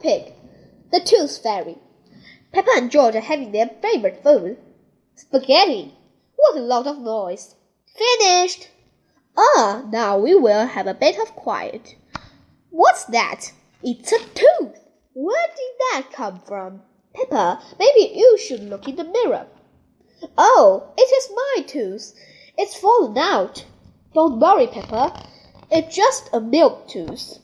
Pig. The Tooth Fairy. Peppa and George are having their favorite food. Spaghetti. What a lot of noise. Finished. Ah, now we will have a bit of quiet. What's that? It's a tooth. Where did that come from? Peppa, maybe you should look in the mirror. Oh, it is my tooth. It's fallen out. Don't worry, Peppa. It's just a milk tooth.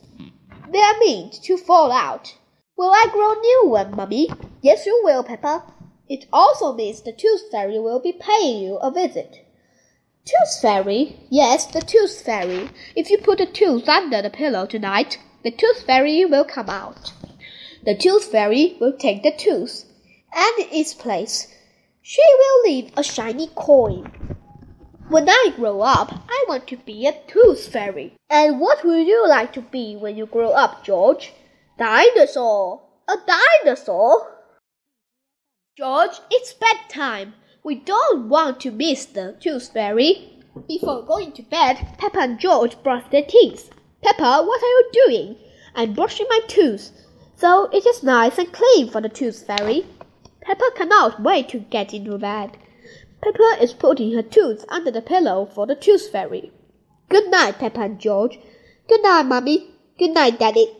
They are meant to fall out. Will I grow a new one, Mummy? Yes, you will, Peppa. It also means the Tooth Fairy will be paying you a visit. Tooth Fairy? Yes, the Tooth Fairy. If you put a tooth under the pillow tonight, the Tooth Fairy will come out. The Tooth Fairy will take the tooth, and its place, she will leave a shiny coin. When I grow up, I want to be a Tooth Fairy. And what would you like to be when you grow up, George? Dinosaur. A dinosaur? George, it's bedtime. We don't want to miss the Tooth Fairy. Before going to bed, Peppa and George brush their teeth. Peppa, what are you doing? I'm brushing my tooth, so it is nice and clean for the Tooth Fairy. Peppa cannot wait to get into bed. Peppa is putting her tooth under the pillow for the Tooth Fairy. Good night, Peppa and George. Good night, Mummy. Good night, Daddy.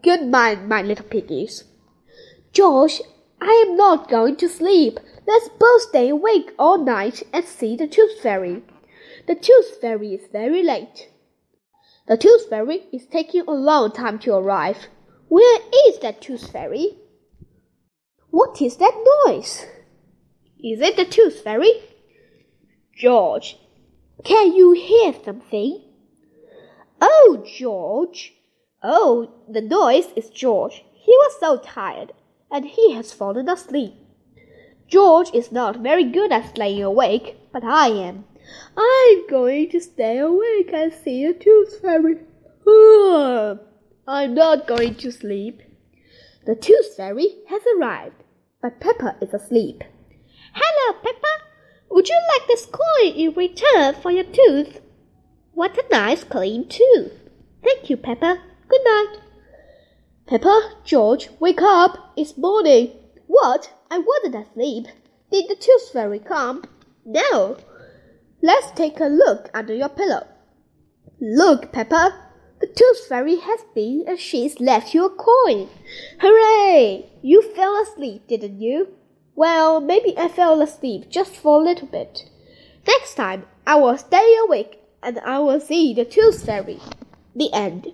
Good night, my little piggies. George, I am not going to sleep. Let's both stay awake all night and see the Tooth Fairy. The Tooth Fairy is very late. The Tooth Fairy is taking a long time to arrive. Where is that Tooth Fairy? What is that noise? Is it the Tooth Fairy? George, can you hear something? Oh, George. Oh, the noise is George. He was so tired, and he has fallen asleep. George is not very good at staying awake, but I am. I'm going to stay awake and see the Tooth Fairy. I'm not going to sleep. The Tooth Fairy has arrived, but Peppa is asleep. Hello, Peppa. Would you like this coin in return for your tooth? What a nice clean tooth. Thank you, Peppa. Good night. Peppa, George, wake up. It's morning. What? I wasn't asleep. Did the tooth fairy come? No. Let's take a look under your pillow. Look, Peppa. The tooth fairy has been and she's left you a coin. Hooray! You fell asleep, didn't you? Well, maybe I fell asleep just for a little bit. Next time, I will stay awake and I will see the tooth fairy. The end.